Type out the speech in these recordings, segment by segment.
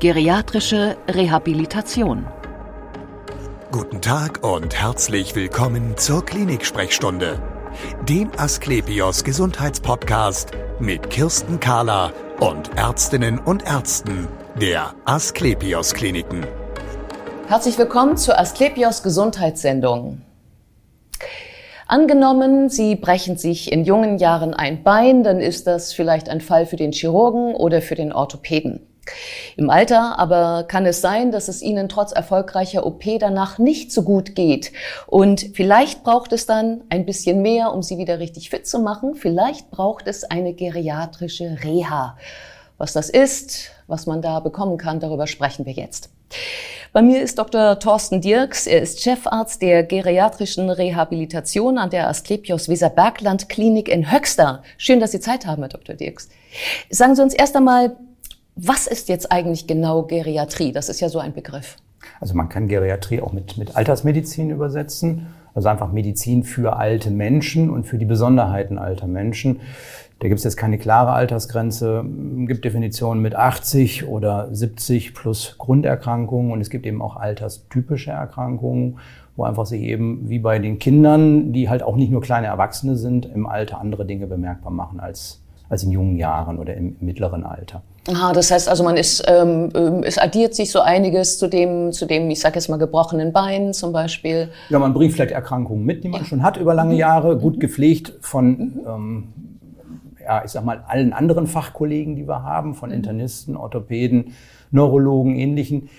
Geriatrische Rehabilitation. Guten Tag und herzlich willkommen zur Klinik-Sprechstunde, dem Asklepios Gesundheitspodcast mit Kirsten Kahler und Ärztinnen und Ärzten der Asklepios Kliniken. Herzlich willkommen zur Asklepios Gesundheitssendung. Angenommen, Sie brechen sich in jungen Jahren ein Bein, dann ist das vielleicht ein Fall für den Chirurgen oder für den Orthopäden. Im Alter aber kann es sein, dass es Ihnen trotz erfolgreicher OP danach nicht so gut geht. Und vielleicht braucht es dann ein bisschen mehr, um Sie wieder richtig fit zu machen. Vielleicht braucht es eine geriatrische Reha. Was das ist, was man da bekommen kann, darüber sprechen wir jetzt. Bei mir ist Dr. Thorsten Dirks. Er ist Chefarzt der geriatrischen Rehabilitation an der Asklepios Weserbergland Klinik in Höxter. Schön, dass Sie Zeit haben, Herr Dr. Dirks. Sagen Sie uns erst einmal, was ist jetzt eigentlich genau Geriatrie? Das ist ja so ein Begriff. Also man kann Geriatrie auch mit, mit Altersmedizin übersetzen. Also einfach Medizin für alte Menschen und für die Besonderheiten alter Menschen. Da gibt es jetzt keine klare Altersgrenze. Es gibt Definitionen mit 80 oder 70 plus Grunderkrankungen und es gibt eben auch alterstypische Erkrankungen, wo einfach sich eben wie bei den Kindern, die halt auch nicht nur kleine Erwachsene sind, im Alter andere Dinge bemerkbar machen als, als in jungen Jahren oder im mittleren Alter. Aha, das heißt also, man ist, ähm, ähm, es addiert sich so einiges zu dem, zu dem, ich sage jetzt mal gebrochenen Bein zum Beispiel. Ja, man bringt vielleicht Erkrankungen mit, die man ja. schon hat über lange mhm. Jahre, gut mhm. gepflegt von, mhm. ähm, ja, ich sag mal allen anderen Fachkollegen, die wir haben, von. Internisten, Orthopäden, Neurologen, ähnlichen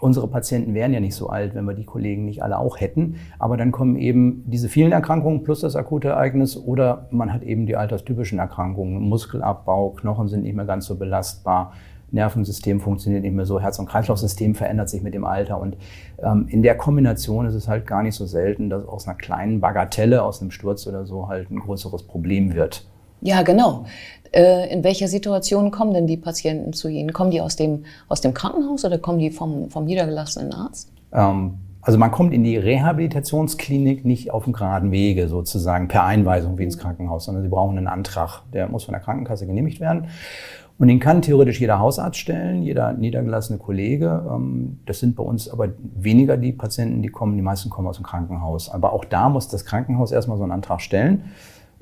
unsere Patienten wären ja nicht so alt, wenn wir die Kollegen nicht alle auch hätten. Aber dann kommen eben diese vielen Erkrankungen plus das akute Ereignis oder man hat eben die alterstypischen Erkrankungen. Muskelabbau, Knochen sind nicht mehr ganz so belastbar. Nervensystem funktioniert nicht mehr so, Herz- und Kreislaufsystem verändert sich mit dem Alter und ähm, in der Kombination ist es halt gar nicht so selten, dass aus einer kleinen Bagatelle, aus einem Sturz oder so halt ein größeres Problem wird. Ja, genau. Äh, in welcher Situation kommen denn die Patienten zu Ihnen? Kommen die aus dem, aus dem Krankenhaus oder kommen die vom, vom niedergelassenen Arzt? Ähm, also man kommt in die Rehabilitationsklinik nicht auf dem geraden Wege sozusagen per Einweisung wie ins Krankenhaus, sondern Sie brauchen einen Antrag, der muss von der Krankenkasse genehmigt werden. Und den kann theoretisch jeder Hausarzt stellen, jeder niedergelassene Kollege. Ähm, das sind bei uns aber weniger die Patienten, die kommen. Die meisten kommen aus dem Krankenhaus. Aber auch da muss das Krankenhaus erstmal so einen Antrag stellen.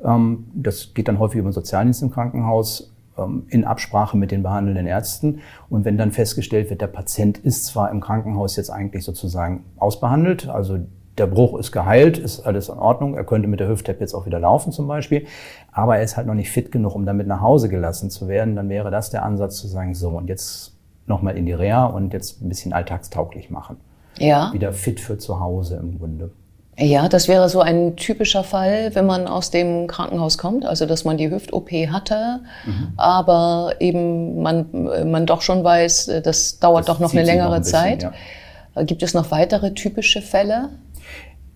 Ähm, das geht dann häufig über den Sozialdienst im Krankenhaus ähm, in Absprache mit den behandelnden Ärzten. Und wenn dann festgestellt wird, der Patient ist zwar im Krankenhaus jetzt eigentlich sozusagen ausbehandelt, also der Bruch ist geheilt, ist alles in Ordnung, er könnte mit der Hüfttap jetzt auch wieder laufen zum Beispiel, aber er ist halt noch nicht fit genug, um damit nach Hause gelassen zu werden, dann wäre das der Ansatz zu sagen, so und jetzt nochmal in die Reha und jetzt ein bisschen alltagstauglich machen. Ja. Wieder fit für zu Hause im Grunde. Ja, das wäre so ein typischer Fall, wenn man aus dem Krankenhaus kommt, also dass man die Hüft-OP hatte, mhm. aber eben man, man doch schon weiß, das dauert das doch noch eine längere noch ein bisschen, Zeit. Ja. Gibt es noch weitere typische Fälle?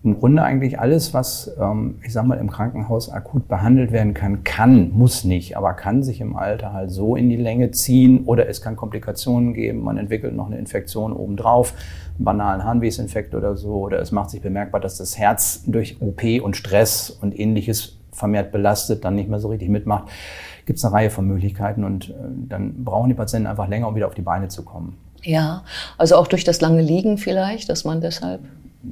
Im Grunde eigentlich alles, was, ähm, ich sag mal, im Krankenhaus akut behandelt werden kann, kann, muss nicht, aber kann sich im Alter halt so in die Länge ziehen oder es kann Komplikationen geben, man entwickelt noch eine Infektion obendrauf einen banalen Harnwegsinfekt oder so, oder es macht sich bemerkbar, dass das Herz durch OP und Stress und ähnliches vermehrt belastet, dann nicht mehr so richtig mitmacht, gibt es eine Reihe von Möglichkeiten und äh, dann brauchen die Patienten einfach länger, um wieder auf die Beine zu kommen. Ja, also auch durch das lange Liegen vielleicht, dass man deshalb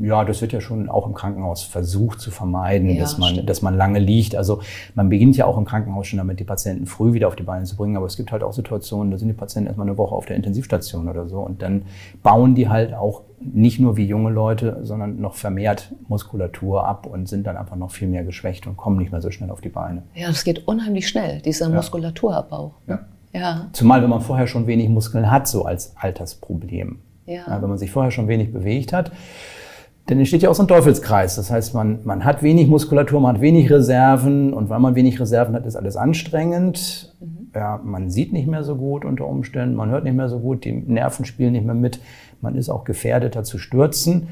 ja, das wird ja schon auch im Krankenhaus versucht zu vermeiden, ja, dass, man, dass man lange liegt. Also man beginnt ja auch im Krankenhaus schon damit, die Patienten früh wieder auf die Beine zu bringen. Aber es gibt halt auch Situationen, da sind die Patienten erstmal eine Woche auf der Intensivstation oder so. Und dann bauen die halt auch nicht nur wie junge Leute, sondern noch vermehrt Muskulatur ab und sind dann einfach noch viel mehr geschwächt und kommen nicht mehr so schnell auf die Beine. Ja, das geht unheimlich schnell, dieser ja. Muskulaturabbau. Ja. ja. Zumal, wenn man vorher schon wenig Muskeln hat, so als Altersproblem. Ja wenn man sich vorher schon wenig bewegt hat, denn entsteht ja auch so ein Teufelskreis. Das heißt, man, man hat wenig Muskulatur, man hat wenig Reserven und weil man wenig Reserven hat, ist alles anstrengend. Mhm. Ja, man sieht nicht mehr so gut unter Umständen, man hört nicht mehr so gut, die Nerven spielen nicht mehr mit. Man ist auch gefährdeter zu stürzen.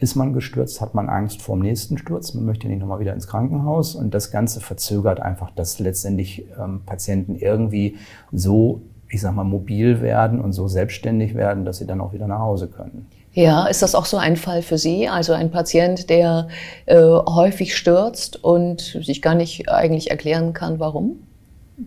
Ist man gestürzt, hat man Angst vor dem nächsten Sturz. Man möchte nicht nochmal wieder ins Krankenhaus. Und das Ganze verzögert einfach, dass letztendlich ähm, Patienten irgendwie so, ich sag mal, mobil werden und so selbstständig werden, dass sie dann auch wieder nach Hause können. Ja, ist das auch so ein Fall für Sie? Also ein Patient, der äh, häufig stürzt und sich gar nicht eigentlich erklären kann, warum?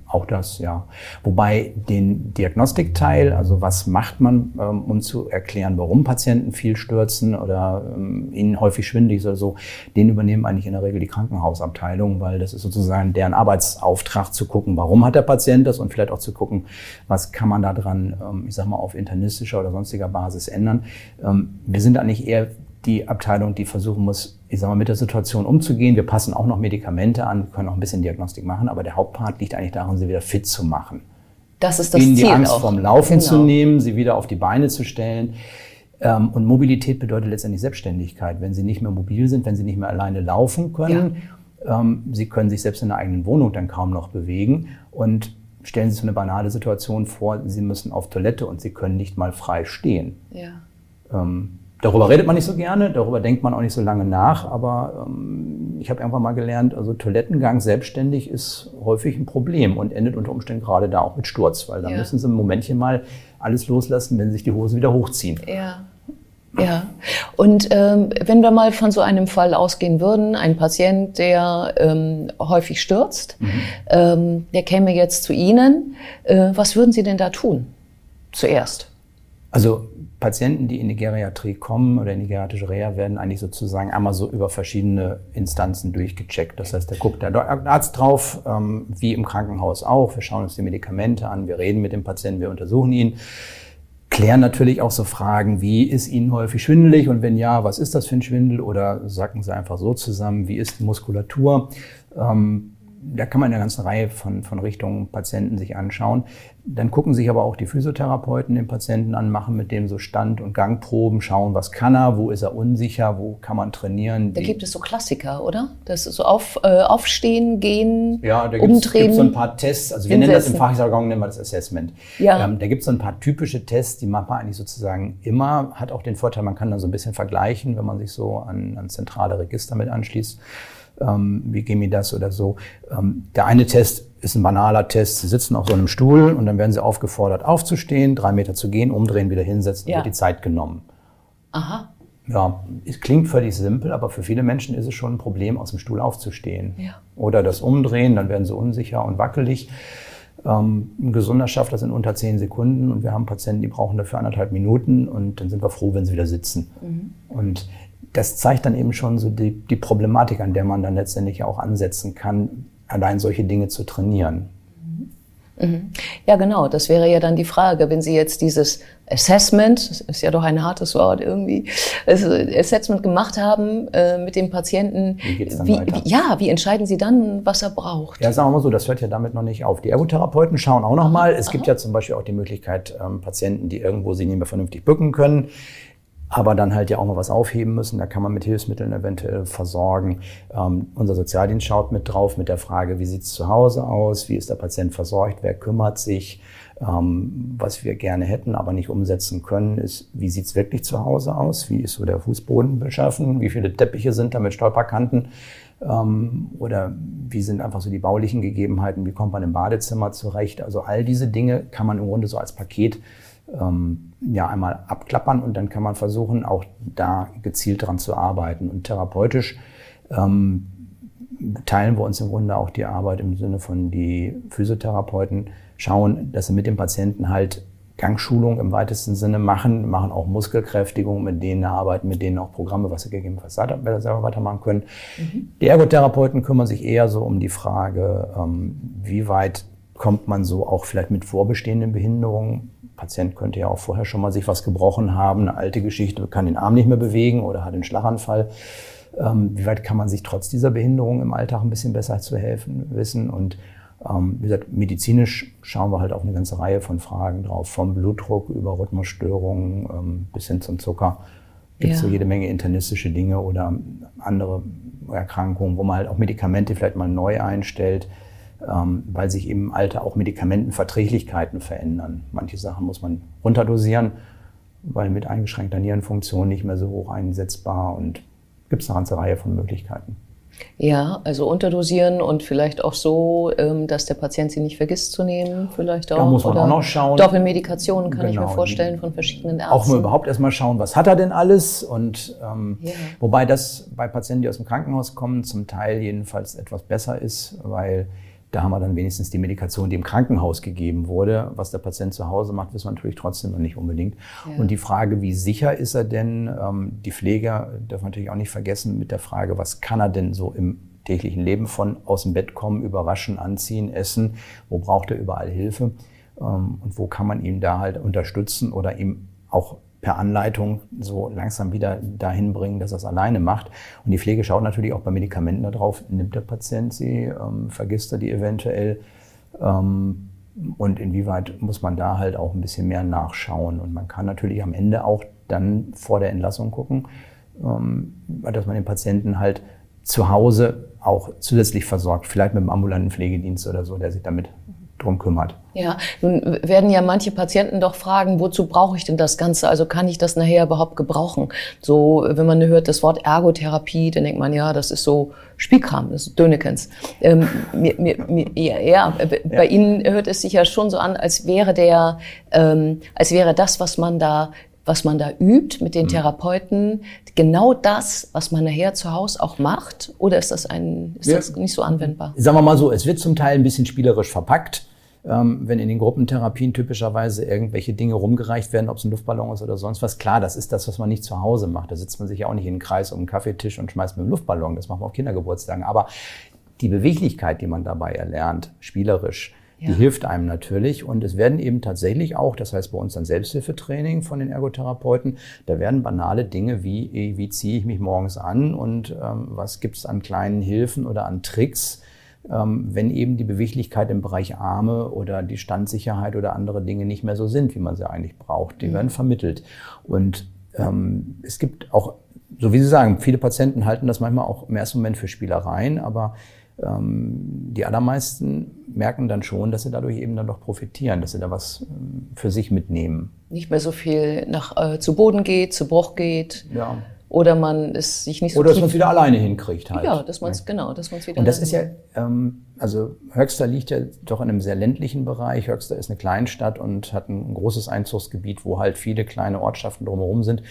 Auch das, ja. Wobei den Diagnostikteil, also was macht man, ähm, um zu erklären, warum Patienten viel stürzen oder ähm, ihnen häufig schwindelig ist oder so, den übernehmen eigentlich in der Regel die Krankenhausabteilung, weil das ist sozusagen deren Arbeitsauftrag zu gucken, warum hat der Patient das und vielleicht auch zu gucken, was kann man da dran, ähm, ich sag mal, auf internistischer oder sonstiger Basis ändern. Wir sind eigentlich eher die Abteilung, die versuchen muss, ich sag mal, mit der Situation umzugehen. Wir passen auch noch Medikamente an, können auch ein bisschen Diagnostik machen, aber der Hauptpart liegt eigentlich darin, sie wieder fit zu machen. Das ist das Ihnen Ziel die Angst auch. vom Laufen Genau. zu nehmen, sie wieder auf die Beine zu stellen. Ähm, Und Mobilität bedeutet letztendlich Selbstständigkeit. Wenn sie nicht mehr mobil sind, wenn sie nicht mehr alleine laufen können, ähm, sie können sich selbst in der eigenen Wohnung dann kaum noch bewegen. Und stellen Sie sich so eine banale Situation vor, Sie müssen auf Toilette und Sie können nicht mal frei stehen. Ja. Ähm, darüber redet man nicht so gerne, darüber denkt man auch nicht so lange nach, aber ähm, ich habe irgendwann mal gelernt, also Toilettengang selbstständig ist häufig ein Problem und endet unter Umständen gerade da auch mit Sturz, weil da Ja. müssen sie ein Momentchen mal alles loslassen, wenn sie sich die Hose wieder hochziehen. Ja. Ja, und ähm, wenn wir mal von so einem Fall ausgehen würden, ein Patient, der ähm, häufig stürzt, ähm, der käme jetzt zu Ihnen, äh, was würden Sie denn da tun? Zuerst. Also Patienten, die in die Geriatrie kommen oder in die geriatrische Reha, werden eigentlich sozusagen einmal so über verschiedene Instanzen durchgecheckt. Das heißt, da guckt der Arzt drauf, ähm, wie im Krankenhaus auch. Wir schauen uns die Medikamente an, wir reden mit dem Patienten, wir untersuchen ihn. Klären natürlich auch so Fragen, wie ist Ihnen häufig schwindelig und wenn ja, was ist das für ein Schwindel oder sacken Sie einfach so zusammen, wie ist die Muskulatur? Ähm, da kann man eine ganze Reihe von, von Richtungen Patienten sich anschauen. Dann gucken sich aber auch die Physiotherapeuten den Patienten an, machen mit dem so Stand- und Gangproben, schauen, was kann er, wo ist er unsicher, wo kann man trainieren. Da gibt es so Klassiker, oder? Das ist so auf, äh, aufstehen, gehen, Ja, da gibt umdrehen. es so ein paar Tests. Also wir nennen das im hinsetzen. Fachjargon nennen wir das Assessment. Ja. Ähm, da gibt es so ein paar typische Tests, die macht man eigentlich sozusagen immer. Hat auch den Vorteil, man kann dann so ein bisschen vergleichen, wenn man sich so an, an zentrale Register mit anschließt. Ähm, wie gehen das oder so. Ähm, der eine Test ist ein banaler Test. Sie sitzen auf so einem Stuhl und dann werden sie aufgefordert, aufzustehen, drei Meter zu gehen, umdrehen, wieder hinsetzen, Ja. wird die Zeit genommen. Aha. Ja, es klingt völlig simpel, aber für viele Menschen ist es schon ein Problem, aus dem Stuhl aufzustehen. Ja. Oder das Umdrehen, dann werden sie unsicher und wackelig. Ähm, ein Gesunder schafft das in unter zehn Sekunden und wir haben Patienten, die brauchen dafür anderthalb Minuten und dann sind wir froh, wenn sie wieder sitzen. Und das zeigt dann eben schon so die, die Problematik, an der man dann letztendlich ja auch ansetzen kann, allein solche Dinge zu trainieren. Ja, genau. Das wäre ja dann die Frage, wenn Sie jetzt dieses Assessment, das ist ja doch ein hartes Wort irgendwie, also Assessment gemacht haben äh, mit dem Patienten. Wie geht's dann wie, weiter? Wie, ja, wie entscheiden Sie dann, was er braucht? Ja, sagen wir mal so, das hört ja damit noch nicht auf. Die Ergotherapeuten schauen auch noch mal. Es gibt ja zum Beispiel auch die Möglichkeit, ähm, Patienten, die irgendwo sich nicht mehr vernünftig bücken können, aber dann halt ja auch mal was aufheben müssen. Da kann man mit Hilfsmitteln eventuell versorgen. Ähm, unser Sozialdienst schaut mit drauf mit der Frage, wie sieht's zu Hause aus? Wie ist der Patient versorgt? Wer kümmert sich? Ähm, was wir gerne hätten, aber nicht umsetzen können, ist, wie sieht's wirklich zu Hause aus? Wie ist so der Fußboden beschaffen? Wie viele Teppiche sind da mit Stolperkanten? Ähm, oder wie sind einfach so die baulichen Gegebenheiten? Wie kommt man im Badezimmer zurecht? Also all diese Dinge kann man im Grunde so als Paket ähm, ja einmal abklappern und dann kann man versuchen, auch da gezielt dran zu arbeiten. Und therapeutisch ähm, teilen wir uns im Grunde auch die Arbeit im Sinne von die Physiotherapeuten schauen, dass sie mit dem Patienten halt Gangschulung im weitesten Sinne machen, machen auch Muskelkräftigung, mit denen arbeiten, mit denen auch Programme, was sie gegebenenfalls selber weitermachen können. Die Ergotherapeuten kümmern sich eher so um die Frage, ähm, wie weit kommt man so auch vielleicht mit vorbestehenden Behinderungen. Patient könnte ja auch vorher schon mal sich was gebrochen haben, eine alte Geschichte, kann den Arm nicht mehr bewegen oder hat einen Schlaganfall. Ähm, wie weit kann man sich trotz dieser Behinderung im Alltag ein bisschen besser zu helfen wissen? Und ähm, wie gesagt, medizinisch schauen wir halt auf eine ganze Reihe von Fragen drauf, vom Blutdruck über Rhythmusstörungen ähm, bis hin zum Zucker. Gibt es Ja. so jede Menge internistische Dinge oder andere Erkrankungen, wo man halt auch Medikamente vielleicht mal neu einstellt, weil sich im Alter auch Medikamentenverträglichkeiten verändern. Manche Sachen muss man runterdosieren, weil mit eingeschränkter Nierenfunktion nicht mehr so hoch einsetzbar und gibt es eine ganze Reihe von Möglichkeiten. Ja, also unterdosieren und vielleicht auch so, ähm, dass der Patient sie nicht vergisst zu nehmen, vielleicht auch. Da muss man Oder auch noch schauen. Doppelmedikationen kann ich Genau, mir die- vorstellen von verschiedenen Ärzten. Auch mal überhaupt erstmal schauen, was hat er denn alles? Und ähm, Ja. wobei das bei Patienten, die aus dem Krankenhaus kommen, zum Teil jedenfalls etwas besser ist, weil Da haben wir dann wenigstens die Medikation, die im Krankenhaus gegeben wurde. Was der Patient zu Hause macht, wissen wir natürlich trotzdem noch nicht unbedingt. Ja. Und die Frage, wie sicher ist er denn? Ähm, die Pfleger dürfen natürlich auch nicht vergessen mit der Frage, was kann er denn so im täglichen Leben von aus dem Bett kommen, überwaschen, anziehen, essen? Wo braucht er überall Hilfe? Ähm, und wo kann man ihn da halt unterstützen oder ihm auch per Anleitung so langsam wieder dahin bringen, dass er es alleine macht. Und die Pflege schaut natürlich auch bei Medikamenten darauf, nimmt der Patient sie, ähm, vergisst er die eventuell ähm, und inwieweit muss man da halt auch ein bisschen mehr nachschauen. Und man kann natürlich am Ende auch dann vor der Entlassung gucken, ähm, dass man den Patienten halt zu Hause auch zusätzlich versorgt, vielleicht mit einem ambulanten Pflegedienst oder so, der sich damit drum kümmert. Ja, nun werden ja manche Patienten doch fragen, wozu brauche ich denn das Ganze? Also kann ich das nachher überhaupt gebrauchen? So, wenn man hört das Wort Ergotherapie, dann denkt man, ja, das ist so Spielkram, das ist Dönekens. Ähm, mir, mir, mir, ja, ja, bei ja. Ihnen hört es sich ja schon so an, als wäre der, ähm, als wäre das, was man da was man da übt mit den mhm. Therapeuten, genau das, was man nachher zu Hause auch macht? Oder ist das ein, ist ja. das nicht so anwendbar? Sagen wir mal so, es wird zum Teil ein bisschen spielerisch verpackt wenn in den Gruppentherapien typischerweise irgendwelche Dinge rumgereicht werden, ob es ein Luftballon ist oder sonst was. Klar, das ist das, was man nicht zu Hause macht. Da sitzt man sich ja auch nicht in den Kreis um einen Kaffeetisch und schmeißt mit einem Luftballon. Das machen wir auf Kindergeburtstagen. Aber die Beweglichkeit, die man dabei erlernt, spielerisch, ja. die hilft einem natürlich. Und es werden eben tatsächlich auch, das heißt bei uns dann Selbsthilfetraining von den Ergotherapeuten, da werden banale Dinge wie, wie ziehe ich mich morgens an und ähm, was gibt es an kleinen Hilfen oder an Tricks, ähm, wenn eben die Beweglichkeit im Bereich Arme oder die Standsicherheit oder andere Dinge nicht mehr so sind, wie man sie eigentlich braucht. Die mhm. werden vermittelt. Und ähm, es gibt auch, so wie Sie sagen, viele Patienten halten das manchmal auch im ersten Moment für Spielereien, aber ähm, die allermeisten merken dann schon, dass sie dadurch eben dann doch profitieren, dass sie da was ähm, für sich mitnehmen. Nicht mehr so viel nach äh, zu Boden geht, zu Bruch geht. Ja oder man es sich nicht so oder dass man es wieder alleine hinkriegt halt. Ja, dass man es genau, dass man es wieder. Und das ist ja, ähm, also Höxter liegt ja doch in einem sehr ländlichen Bereich. Höxter ist eine Kleinstadt und hat ein großes Einzugsgebiet, wo halt viele kleine Ortschaften drumherum sind.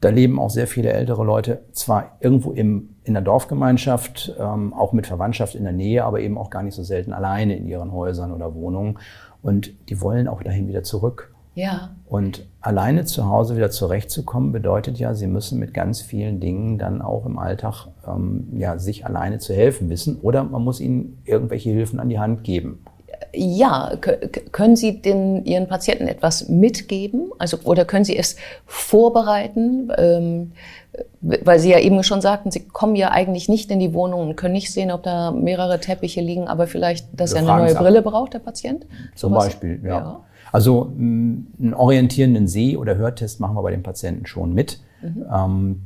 Da leben auch sehr viele ältere Leute, zwar irgendwo im, in der Dorfgemeinschaft, ähm, auch mit Verwandtschaft in der Nähe, aber eben auch gar nicht so selten alleine in ihren Häusern oder Wohnungen. Und die wollen auch dahin wieder zurück. Ja. Und alleine zu Hause wieder zurechtzukommen, bedeutet ja, sie müssen mit ganz vielen Dingen dann auch im Alltag ähm, ja, sich alleine zu helfen wissen oder man muss ihnen irgendwelche Hilfen an die Hand geben. Ja, können Sie den, Ihren Patienten etwas mitgeben? Also, oder können Sie es vorbereiten? Ähm, weil Sie ja eben schon sagten, Sie kommen ja eigentlich nicht in die Wohnung und können nicht sehen, ob da mehrere Teppiche liegen, aber vielleicht, dass er eine neue Brille braucht, der Patient? Zum so Beispiel, ja. ja. Also einen orientierenden Seh- oder Hörtest machen wir bei den Patienten schon mit. Mhm. Ähm,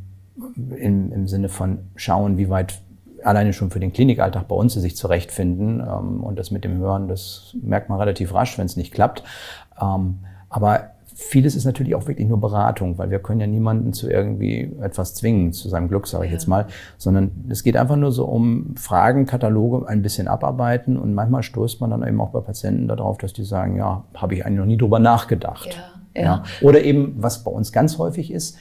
im, Im Sinne von schauen, wie weit alleine schon für den Klinikalltag bei uns sie sich zurechtfinden. Ähm, und das mit dem Hören, das merkt man relativ rasch, wenn es nicht klappt. Ähm, aber Vieles ist natürlich auch wirklich nur Beratung, weil wir können ja niemanden zu irgendwie etwas zwingen, zu seinem Glück, sage ich ja. jetzt mal, sondern es geht einfach nur so um Fragen, Kataloge ein bisschen abarbeiten und manchmal stoßt man dann eben auch bei Patienten darauf, dass die sagen, ja, habe ich eigentlich noch nie drüber nachgedacht. Ja, ja. Oder eben, was bei uns ganz häufig ist,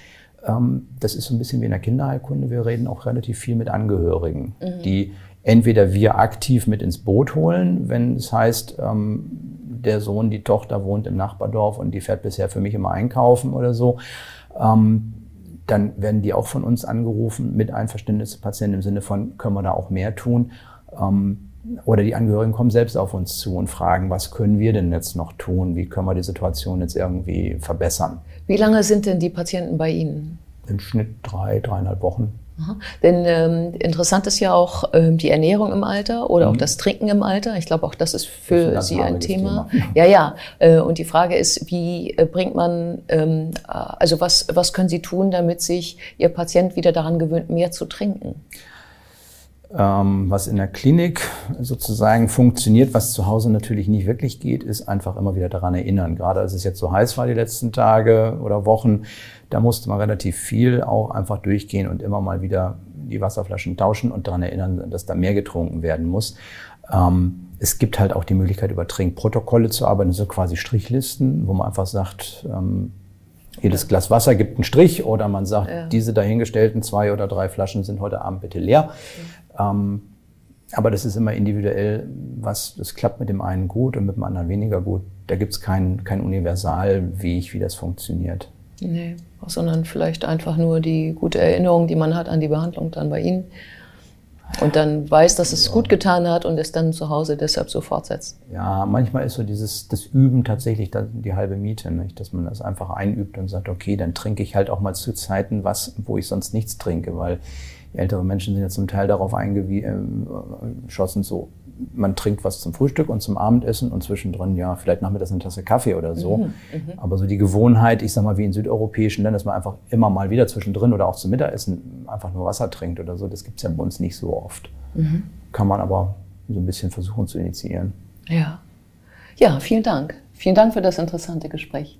das ist so ein bisschen wie in der Kinderheilkunde, wir reden auch relativ viel mit Angehörigen, mhm. die entweder wir aktiv mit ins Boot holen, wenn es heißt, ähm, der Sohn, die Tochter wohnt im Nachbardorf und die fährt bisher für mich immer einkaufen oder so. Ähm, dann werden die auch von uns angerufen mit Einverständnis des Patienten im Sinne von, können wir da auch mehr tun? Ähm, oder die Angehörigen kommen selbst auf uns zu und fragen, was können wir denn jetzt noch tun? Wie können wir die Situation jetzt irgendwie verbessern? Wie lange sind denn die Patienten bei Ihnen? Im Schnitt drei, dreieinhalb Wochen. Denn ähm, interessant ist ja auch ähm, die Ernährung im Alter oder mhm. auch das Trinken im Alter. Ich glaube, auch das ist für das ist ein Sie ein Thema. Thema. Ja, ja. Äh, und die Frage ist, wie äh, bringt man, ähm, äh, also was, was können Sie tun, damit sich Ihr Patient wieder daran gewöhnt, mehr zu trinken? Ähm, was in der Klinik sozusagen funktioniert, was zu Hause natürlich nicht wirklich geht, ist einfach immer wieder daran erinnern. Gerade als es jetzt so heiß war die letzten Tage oder Wochen, da musste man relativ viel auch einfach durchgehen und immer mal wieder die Wasserflaschen tauschen und daran erinnern, dass da mehr getrunken werden muss. Ähm, es gibt halt auch die Möglichkeit, über Trinkprotokolle zu arbeiten, so quasi Strichlisten, wo man einfach sagt, ähm, jedes Glas Wasser gibt einen Strich oder man sagt, ja. diese dahingestellten zwei oder drei Flaschen sind heute Abend bitte leer. Ähm, aber das ist immer individuell, was, das klappt mit dem einen gut und mit dem anderen weniger gut. Da gibt es keinen kein Universalweg, wie das funktioniert. Nee, sondern vielleicht einfach nur die gute Erinnerung, die man hat an die Behandlung dann bei Ihnen. Und dann weiß, dass es gut getan hat und es dann zu Hause deshalb so fortsetzt. Ja, manchmal ist so dieses das Üben tatsächlich die halbe Miete, nicht? dass man das einfach einübt und sagt, okay, dann trinke ich halt auch mal zu Zeiten was, wo ich sonst nichts trinke, weil ältere Menschen sind ja zum Teil darauf eingeschossen, so man trinkt was zum Frühstück und zum Abendessen und zwischendrin, ja, vielleicht nachmittags eine Tasse Kaffee oder so. Mhm, mhm, Aber so die Gewohnheit, ich sag mal, wie in südeuropäischen Ländern, dass man einfach immer mal wieder zwischendrin oder auch zum Mittagessen einfach nur Wasser trinkt oder so, das gibt's ja bei uns nicht so oft. Mhm. Kann man aber so ein bisschen versuchen zu initiieren. Ja. Ja, vielen Dank. Vielen Dank für das interessante Gespräch.